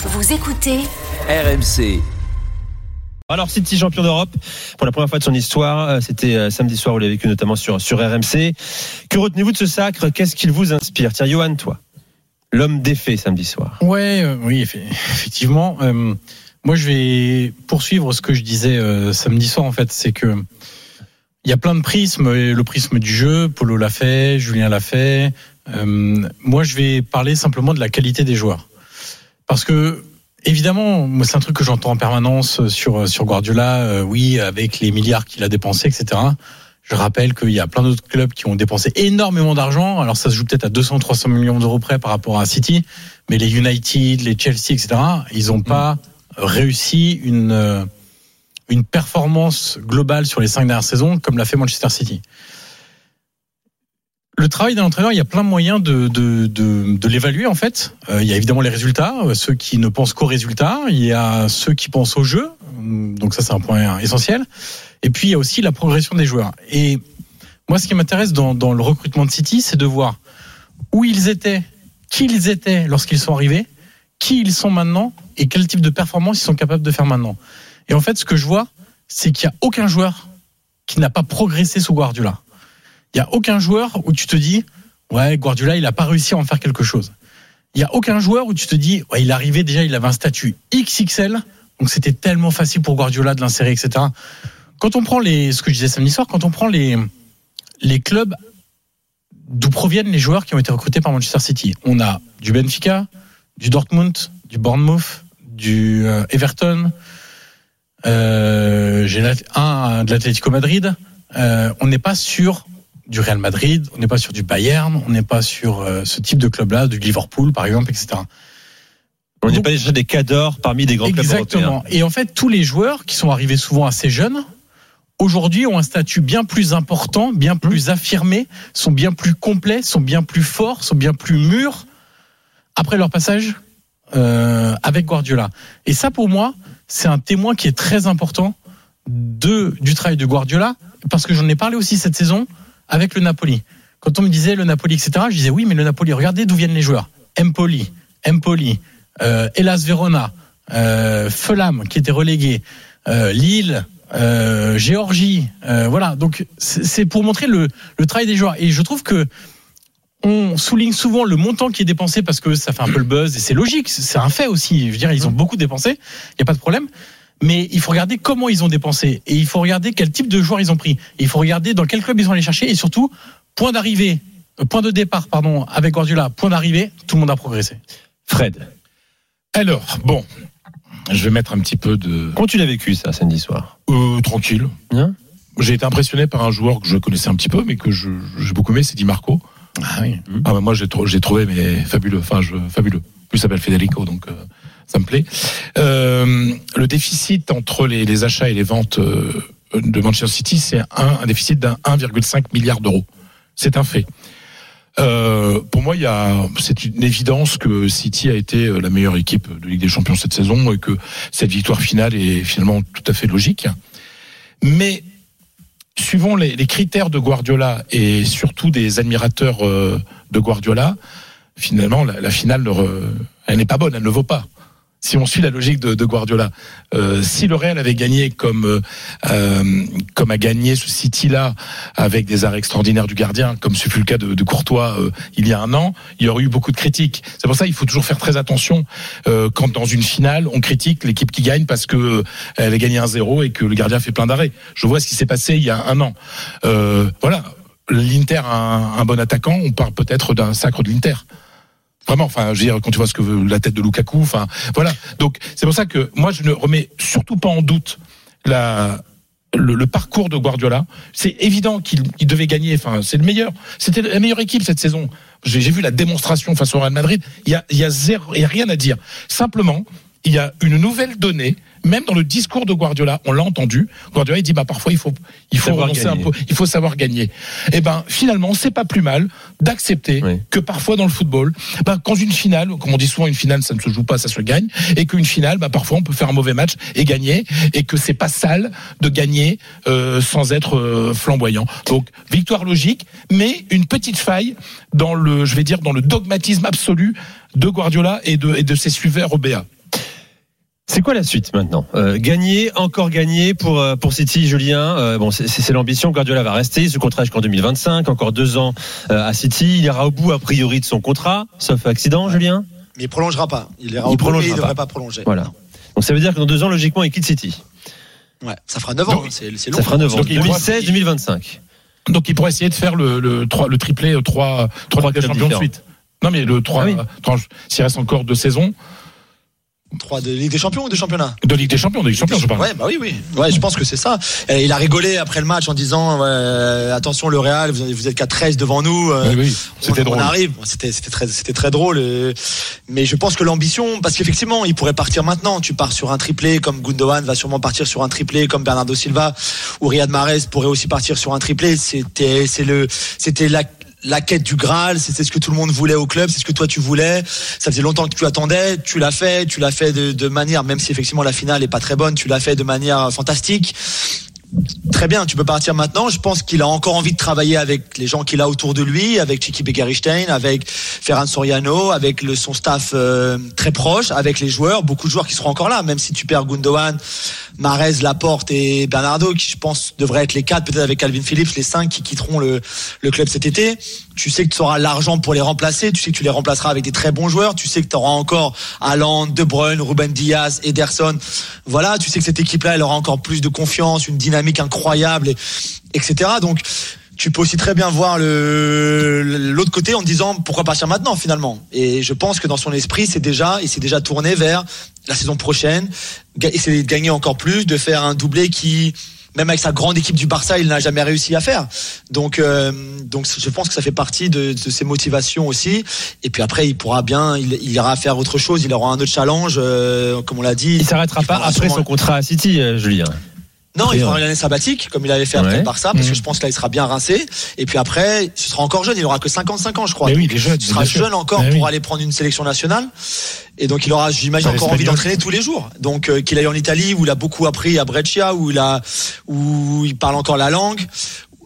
Vous écoutez RMC. Alors City champion d'Europe pour la première fois de son histoire, euh, c'était euh, samedi soir, vous l'avez vécu notamment sur sur RMC. Que retenez-vous de ce sacre? Qu'est-ce qu'il vous inspire? Tiens, Johan, toi, l'homme défait samedi soir. Ouais, euh, oui, effe- effectivement. Euh, moi, je vais poursuivre ce que je disais euh, samedi soir. En fait, c'est que il y a plein de prismes. Et Le prisme du jeu, Polo l'a fait, Julien l'a fait. Euh, moi, je vais parler simplement de la qualité des joueurs, parce que évidemment, moi, c'est un truc que j'entends en permanence sur sur Guardiola. euh, oui, avec les milliards qu'il a dépensés, etc. Je rappelle qu'il y a plein d'autres clubs qui ont dépensé énormément d'argent. Alors ça se joue peut-être à 200, 300 millions d'euros près par rapport à City, mais les United, les Chelsea, etc. Ils n'ont pas réussi une euh, une performance globale sur les cinq dernières saisons comme l'a fait Manchester City. Le travail d'un entraîneur, il y a plein de moyens de, de, de, de l'évaluer en fait. Euh, il y a évidemment les résultats, euh, ceux qui ne pensent qu'aux résultats. Il y a ceux qui pensent au jeu. Donc ça, c'est un point essentiel. Et puis il y a aussi la progression des joueurs. Et moi, ce qui m'intéresse dans, dans le recrutement de City, c'est de voir où ils étaient, qui ils étaient lorsqu'ils sont arrivés, qui ils sont maintenant et quel type de performance ils sont capables de faire maintenant. Et en fait, ce que je vois, c'est qu'il n'y a aucun joueur qui n'a pas progressé sous Guardiola. Il n'y a aucun joueur où tu te dis, ouais, Guardiola, il n'a pas réussi à en faire quelque chose. Il n'y a aucun joueur où tu te dis, ouais, il arrivait déjà, il avait un statut XXL, donc c'était tellement facile pour Guardiola de l'insérer, etc. Quand on prend les, ce que je disais samedi soir, quand on prend les, les clubs d'où proviennent les joueurs qui ont été recrutés par Manchester City, on a du Benfica, du Dortmund, du Bournemouth, du euh, Everton, euh, j'ai un de l'Atlético Madrid. Euh, on n'est pas sur du Real Madrid, on n'est pas sur du Bayern, on n'est pas sur euh, ce type de club-là, du Liverpool par exemple, etc. On n'est pas déjà des cadors parmi des grands clubs européens. Exactement. Et en fait, tous les joueurs qui sont arrivés souvent assez jeunes, aujourd'hui ont un statut bien plus important, bien Mmh. plus affirmé, sont bien plus complets, sont bien plus forts, sont bien plus mûrs après leur passage euh, avec Guardiola. Et ça, pour moi, c'est un témoin qui est très important de, du travail de Guardiola, parce que j'en ai parlé aussi cette saison avec le Napoli. Quand on me disait le Napoli, etc., je disais oui, mais le Napoli, regardez d'où viennent les joueurs. Empoli, Empoli, euh, Verona, euh, Fulham qui était relégué, euh, Lille, euh, Géorgie, euh, voilà. Donc c'est c'est pour montrer le, le travail des joueurs. Et je trouve que on souligne souvent le montant qui est dépensé parce que ça fait un peu le buzz et c'est logique, c'est un fait aussi. Je veux dire, ils ont beaucoup dépensé, il n'y a pas de problème. Mais il faut regarder comment ils ont dépensé et il faut regarder quel type de joueurs ils ont pris. Et il faut regarder dans quel club ils sont allés chercher et surtout point d'arrivée, euh, point de départ pardon avec Guardiola, point d'arrivée, tout le monde a progressé. Fred, Alors, bon, je vais mettre un petit peu de comment tu l'as vécu ça samedi soir? Euh, tranquille. Bien. J'ai été impressionné par un joueur que je connaissais un petit peu, mais que je- j'ai beaucoup aimé, c'est Di Marco. Ah oui. Ah bah moi j'ai trou- j'ai trouvé mais fabuleux, enfin je, fabuleux. Plus il s'appelle Federico donc euh, ça me plaît. Euh, le déficit entre les, achats et les ventes euh, de Manchester City, c'est un, déficit d'un 1,5 milliard d'euros. C'est un fait. Euh, pour moi, c'est une évidence que City a été la meilleure équipe de Ligue des Champions cette saison et que cette victoire finale est finalement tout à fait logique. Mais suivant les, critères de Guardiola et surtout des admirateurs de Guardiola, finalement, la, la finale, elle n'est pas bonne, elle ne vaut pas. Si on suit la logique de, de Guardiola, Euh, si le Real avait gagné comme euh, euh, comme a gagné ce City-là avec des arrêts extraordinaires du gardien, comme ce fut le cas de, de Courtois euh, il y a un an, il y aurait eu beaucoup de critiques. C'est pour ça qu'il faut toujours faire très attention euh, quand dans une finale on critique l'équipe qui gagne parce que euh, elle a gagné un 0 et que le gardien fait plein d'arrêts. Je vois ce qui s'est passé il y a un an. Voilà, l'Inter a un, un bon attaquant, on parle peut-être d'un sacre de l'Inter. Vraiment, enfin, je veux dire, quand tu vois ce que veut la tête de Lukaku, enfin, voilà. Donc, c'est pour ça que moi, je ne remets surtout pas en doute la, le, le parcours de Guardiola. C'est évident qu'il il devait gagner. Enfin, c'est le meilleur. C'était la meilleure équipe cette saison. J'ai j'ai vu la démonstration face au Real Madrid. Il y a, il y a zéro, il y a rien à dire. Simplement, il y a une nouvelle donnée. Même dans le discours de Guardiola, on l'a entendu. Guardiola il dit bah parfois il faut il faut Savoir renoncer un gagner. peu, il faut savoir gagner. Et ben finalement c'est pas plus mal d'accepter Oui. que parfois dans le football, ben, quand une finale, comme on dit souvent une finale ça ne se joue pas, ça se gagne, et qu'une finale, ben, parfois on peut faire un mauvais match et gagner, et que c'est pas sale de gagner euh, sans être euh, flamboyant. Donc victoire logique, mais une petite faille dans le, je vais dire dans le dogmatisme absolu de Guardiola et de et de ses suiveurs au BA. C'est quoi la suite maintenant? Euh, Gagner, encore gagner pour euh, pour City, Julien? Euh, bon, c'est- l'ambition. Guardiola va rester. Ce contrat jusqu'en 2025, encore deux ans euh, à City. Il ira au bout a priori de son contrat, sauf accident, Julien? Mais il prolongera pas. Il ira Il au bout, mais il devrait pas. prolonger. Voilà. Non. Donc ça veut dire que dans deux ans, logiquement, il quitte City. Ouais, ça fera 9 ans. Donc, C'est c'est long. Ça fera 9 ans. Donc, il pourra- 2016, 2025. Donc il pourrait essayer de faire le, le, 3, le triplé 3, 3 Trois Ligue des clubs champions de suite. Non mais le 3, Ah oui. s'il reste encore deux saisons, 3 de Ligue des Champions ou de championnat de Ligue des champions, de Ligue des champions je parle. Ouais, bah oui, oui. Ouais, je pense que c'est ça. Et il a rigolé après le match en disant ouais, attention le Real, vous, êtes qu'à 13 devant nous. euh, Oui, oui, c'était on, drôle. On arrive, c'était c'était très c'était très drôle. euh, mais je pense que l'ambition, parce qu'effectivement, il pourrait partir maintenant. Tu pars sur un triplé comme Gundogan va sûrement partir sur un triplé comme Bernardo Silva ou Riyad Mahrez pourrait aussi partir sur un triplé. C'était c'est le c'était la la quête du Graal, c'était ce que tout le monde voulait au club, c'est ce que toi tu voulais. Ça faisait longtemps que tu attendais, tu l'as fait, tu l'as fait de, de manière, même si effectivement la finale est pas très bonne, tu l'as fait de manière fantastique. Très bien, tu peux partir maintenant. Je pense qu'il a encore envie de travailler avec les gens qu'il a autour de lui, avec Chiki Beckeristein, avec Ferran Soriano, avec le, son staff euh, très proche, avec les joueurs, beaucoup de joueurs qui seront encore là, même si tu perds Gundogan, Marez, Laporte et Bernardo, qui je pense devraient être les quatre, peut-être avec Calvin Phillips, les cinq qui quitteront le, le club cet été. Tu sais que tu auras l'argent pour les remplacer, tu sais que tu les remplaceras avec des très bons joueurs, tu sais que tu auras encore Haaland, De Bruyne, Ruben Diaz, Ederson. Voilà, tu sais que cette équipe-là, elle aura encore plus de confiance, une dynamique incroyable, et, etc. Donc, tu peux aussi très bien voir le l'autre côté en te disant pourquoi partir maintenant finalement? Et je pense que dans son esprit, c'est déjà, il s'est déjà tourné vers la saison prochaine, essayer de gagner encore plus, de faire un doublé qui même avec sa grande équipe du Barça, il n'a jamais réussi à faire. Donc, euh, donc je pense que ça fait partie de, de ses motivations aussi. Et puis après, il pourra bien, il, il ira faire autre chose, il aura un autre challenge, euh, comme on l'a dit. Il s'arrêtera pas après sûrement- son contrat à City, euh, Julien. Non, il fera une année sabbatique, comme il avait fait après le Barça, parce Mhm. que je pense que là, il sera bien rincé. Et puis après, ce sera encore jeune, il aura que 55 ans, je crois. Mais oui, il est jeune, Il sera jeune encore Mais pour oui. aller prendre une sélection nationale. Et donc, il aura, j'imagine, Par encore envie d'entraîner tous les jours. Donc, euh, qu'il aille en Italie, où il a beaucoup appris à Brescia, où il a, où il parle encore la langue.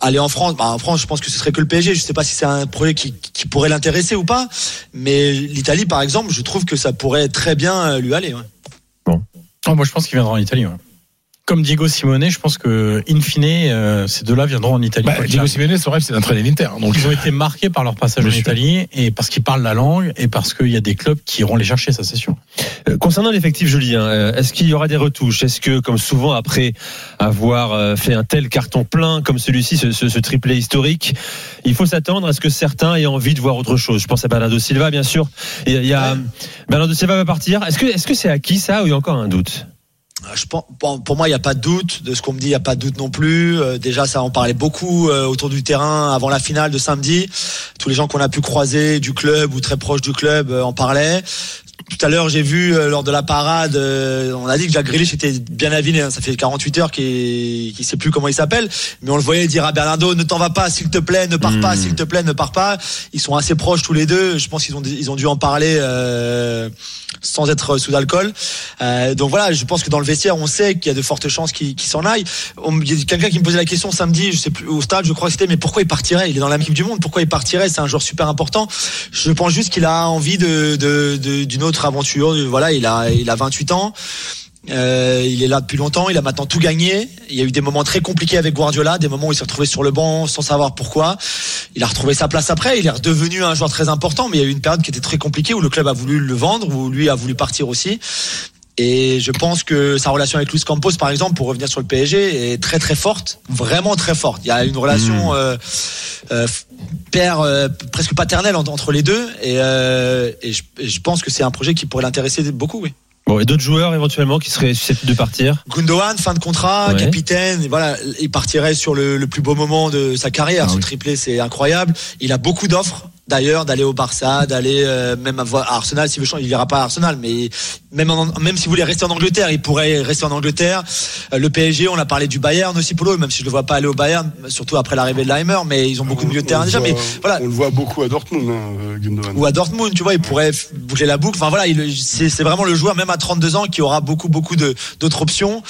Aller en France, bah, en France, je pense que ce serait que le PSG. Je sais pas si c'est un projet qui, qui pourrait l'intéresser ou pas. Mais l'Italie, par exemple, je trouve que ça pourrait très bien euh, lui aller. ouais. Oh, moi, je pense qu'il viendra en Italie. ouais. Comme Diego Simone, je pense que, in fine, euh, ces deux-là viendront en Italie. Bah, Diego. Simeone, son rêve, c'est d'entraîner l'Inter. Donc, Ils ont été marqués par leur passage Bien en sûr. Italie et parce qu'ils parlent la langue et parce qu'il y a des clubs qui iront les chercher, ça c'est sûr. Euh, Concernant l'effectif, Julien, euh, est-ce qu'il y aura des retouches? Est-ce que, comme souvent, après avoir euh, fait un tel carton plein comme celui-ci, ce, ce- ce triplé historique, il faut s'attendre à ce que certains aient envie de voir autre chose? Je pense à Bernardo Silva, bien sûr. Il y a, il y a- Bernardo Silva va partir. Est-ce que est-ce que c'est acquis ça ou il y a encore un doute? Bon, pour moi, il n'y a pas de doute. De ce qu'on me dit, il n'y a pas de doute non plus. Euh, déjà, ça en parlait beaucoup euh, autour du terrain avant la finale de samedi. Tous les gens qu'on a pu croiser du club ou très proches du club euh, en parlaient. Tout à l'heure, j'ai vu euh, lors de la parade, euh, on a dit que Jack Grealish était bien aviné. hein. Ça fait 48 heures qu'il ne sait plus comment il s'appelle, mais on le voyait dire à Bernardo ne t'en va pas, s'il te plaît, ne pars pas, Mm. s'il te plaît, ne pars pas. Ils sont assez proches tous les deux. Je pense qu'ils ont ils ont dû en parler euh, sans être sous alcool. Euh, donc voilà, je pense que dans le vestiaire, on sait qu'il y a de fortes chances qu'il qu'il s'en aille. Il y a quelqu'un qui me posait la question samedi, je sais plus au stade, je crois que c'était, mais pourquoi il partirait? Il est dans la équipe du monde, pourquoi il partirait? C'est un joueur super important. Je pense juste qu'il a envie de de- de- d'une autre aventure. Voilà, il a il a 28 ans. Euh, il est là depuis longtemps, il a maintenant tout gagné. Il y a eu des moments très compliqués avec Guardiola, des moments où il s'est retrouvé sur le banc sans savoir pourquoi. Il a retrouvé sa place après, il est redevenu un joueur très important, mais il y a eu une période qui était très compliquée où le club a voulu le vendre, où lui a voulu partir aussi. Et je pense que sa relation avec Luis Campos, par exemple, pour revenir sur le PSG, est très très forte, vraiment très forte. Il y a une relation euh, euh, père euh, presque paternelle entre, les deux, et, et, je, et je pense que c'est un projet qui pourrait l'intéresser beaucoup. Oui. Bon, et d'autres joueurs éventuellement qui seraient susceptibles de partir? Gundogan, fin de contrat, Ouais. capitaine, voilà, il partirait sur le, le plus beau moment de sa carrière. Ah Ce oui. triplé, c'est incroyable. Il a beaucoup d'offres. D'ailleurs, d'aller au Barça, d'aller euh, même à, à Arsenal, s'il veut changer, il ira pas à Arsenal, mais même en, même s'il voulait rester en Angleterre, il pourrait rester en Angleterre. Euh, le PSG, on a parlé du Bayern aussi pour même si je le vois pas aller au Bayern, surtout après l'arrivée de Leimer, mais ils ont beaucoup de milieu de terrain déjà. Mais voilà, On le voit beaucoup à Dortmund, hein, euh, Gundogan. ou à Dortmund, tu vois, il pourrait boucler la boucle. Enfin voilà, il- c'est c'est vraiment le joueur, même à 32 ans, qui aura beaucoup beaucoup de d'autres options.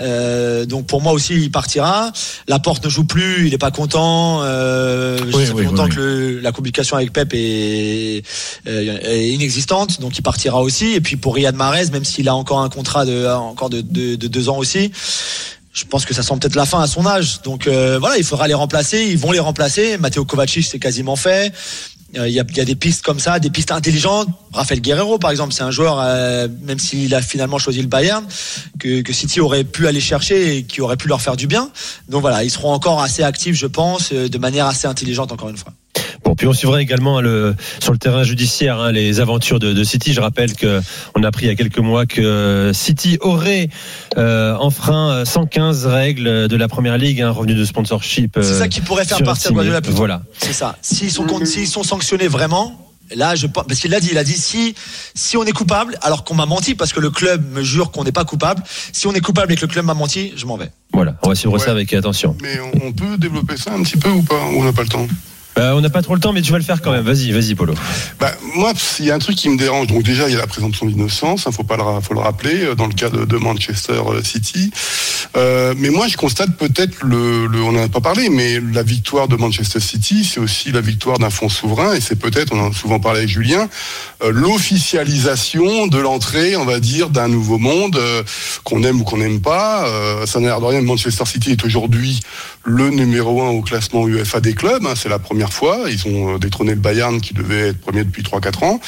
Euh, donc pour moi aussi, il partira. La porte ne joue plus, il est pas content. Euh, Oui, ça fait oui, longtemps oui, que le- la communication avec avec Pep est, euh, est inexistante, donc il partira aussi. Et puis pour Riyad Mahrez, même s'il a encore un contrat de encore de, de, de deux ans aussi, je pense que ça sent peut-être la fin à son âge. Donc euh, voilà, il faudra les remplacer. Ils vont les remplacer. Matteo Kovacic, c'est quasiment fait. Euh, Il y, a, des pistes comme ça, des pistes intelligentes. Rafael Guerrero, par exemple, c'est un joueur, même s'il a finalement choisi le Bayern, que, que City aurait pu aller chercher et qui aurait pu leur faire du bien. Donc voilà, ils seront encore assez actifs, je pense, de manière assez intelligente, encore une fois. Bon, puis on suivra également le, sur le terrain judiciaire hein, les aventures de, de, City. Je rappelle que on a appris il y a quelques mois que City aurait euh, enfreint 115 règles de la première ligue, un hein, revenu de sponsorship. C'est ça qui pourrait faire partir Guardiola plus Voilà. C'est ça. S'ils sont, s'ils sont sanctionnés vraiment, Là, je parce qu'il l'a dit, il a dit si si on est coupable, alors qu'on m'a menti parce que le club me jure qu'on n'est pas coupable. Si on est coupable et que le club m'a menti, je m'en vais. Voilà, on va suivre ouais. ça avec attention. Mais on peut développer ça un petit peu ou pas Ou on n'a pas le temps? Bah, on n'a pas trop le temps, mais tu vas le faire quand même. Vas-y, vas-y, Polo. Bah, moi, il y a un truc qui me dérange. Donc déjà, il y a la présomption d'innocence. Il faut pas le, faut le rappeler euh, dans le cas de, Manchester City. Euh, mais moi, je constate peut-être le, on n'en a pas parlé, mais la victoire de Manchester City, c'est aussi la victoire d'un fonds souverain, et c'est peut-être, on en a souvent parlé avec Julien, euh, l'officialisation de l'entrée, on va dire, d'un nouveau monde euh, qu'on aime ou qu'on n'aime pas. Euh, ça n'a l'air de rien. Manchester City est aujourd'hui le numéro un au classement UEFA des clubs. Hein, c'est la première fois. Ils ont détrôné le Bayern qui devait être premier depuis 3-4 ans.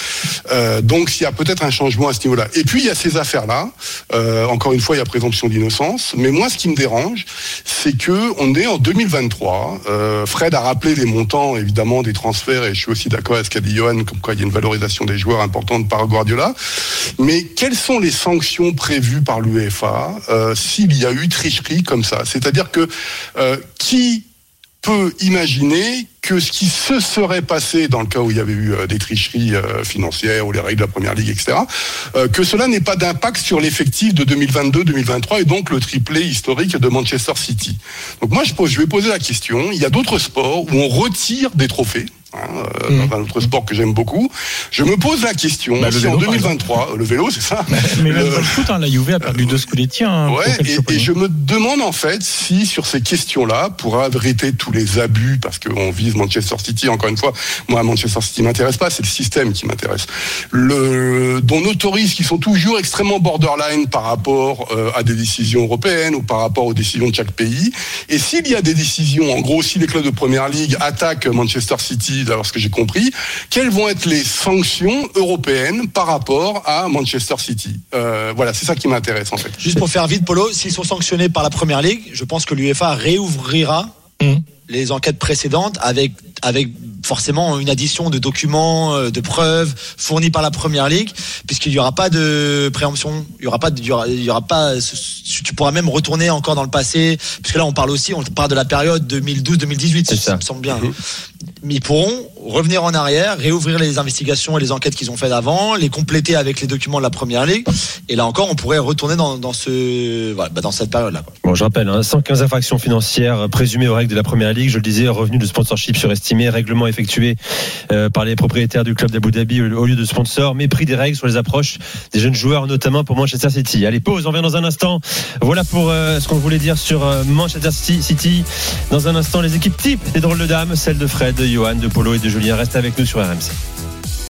Euh, donc il y a peut-être un changement à ce niveau-là. Et puis il y a ces affaires-là. Euh, encore une fois, il y a présomption d'innocence. Mais moi, ce qui me dérange, c'est que on est en 2023. Euh, Fred a rappelé les montants, évidemment, des transferts, et je suis aussi d'accord avec ce qu'a dit Johan, comme quoi il y a une valorisation des joueurs importante par Guardiola. Mais quelles sont les sanctions prévues par l'UEFA euh, s'il y a eu tricherie comme ça? C'est-à-dire que euh, qui peut imaginer que ce qui se serait passé dans le cas où il y avait eu euh, des tricheries euh, financières ou les règles de la première ligue, etc., euh, que cela n'ait pas d'impact sur l'effectif de 2022-2023 et donc le triplé historique de Manchester City. Donc moi, je, je vais poser la question. Il y a d'autres sports où on retire des trophées. Hein, mmh. dans un autre sport que j'aime beaucoup. Je me pose la question bah, si vélo, en 2023, le vélo, c'est ça. Mais le, le foot, hein, la Juve a perdu deux scoletti. Hein, ouais, et, et, je me demande en fait si sur ces questions-là, pour abriter tous les abus, parce qu'on vise Manchester City, encore une fois, moi Manchester City m'intéresse pas, c'est le système qui m'intéresse. Le, dont autorise qui sont toujours extrêmement borderline par rapport euh, à des décisions européennes ou par rapport aux décisions de chaque pays. Et s'il y a des décisions, en gros, si les clubs de première ligue attaquent Manchester City d'avoir ce que j'ai compris, quelles vont être les sanctions européennes par rapport à Manchester City euh, Voilà, c'est ça qui m'intéresse en fait. Juste pour faire vite, Polo, s'ils sont sanctionnés par la Première Ligue, je pense que l'UEFA réouvrira mmh. les enquêtes précédentes avec avec forcément une addition de documents, de preuves fournis par la première ligue, puisqu'il n'y aura pas de préemption, il y aura pas, de, il y aura, il y aura pas, tu pourras même retourner encore dans le passé, puisque là on parle aussi, on parle de la période 2012-2018, ça. ça me semble bien. Mmh. Mais ils pourront revenir en arrière, réouvrir les investigations et les enquêtes qu'ils ont faites avant, les compléter avec les documents de la première ligue, et là encore on pourrait retourner dans, dans ce, voilà, bah dans cette période-là. Bon, je rappelle, hein, 115 infractions financières présumées aux règles de la première ligue, je le disais, revenus de sponsorship surestimé, règlement effectué euh, par les propriétaires du club d'Abu Dhabi au lieu de sponsor, mépris des règles sur les approches des jeunes joueurs, notamment pour Manchester City. Allez, pause, on revient dans un instant. Voilà pour euh, ce qu'on voulait dire sur euh, Manchester City. Dans un instant, les équipes types des drôles de dames, celles de Fred, de Johan, de Polo et de Julien restent avec nous sur RMC.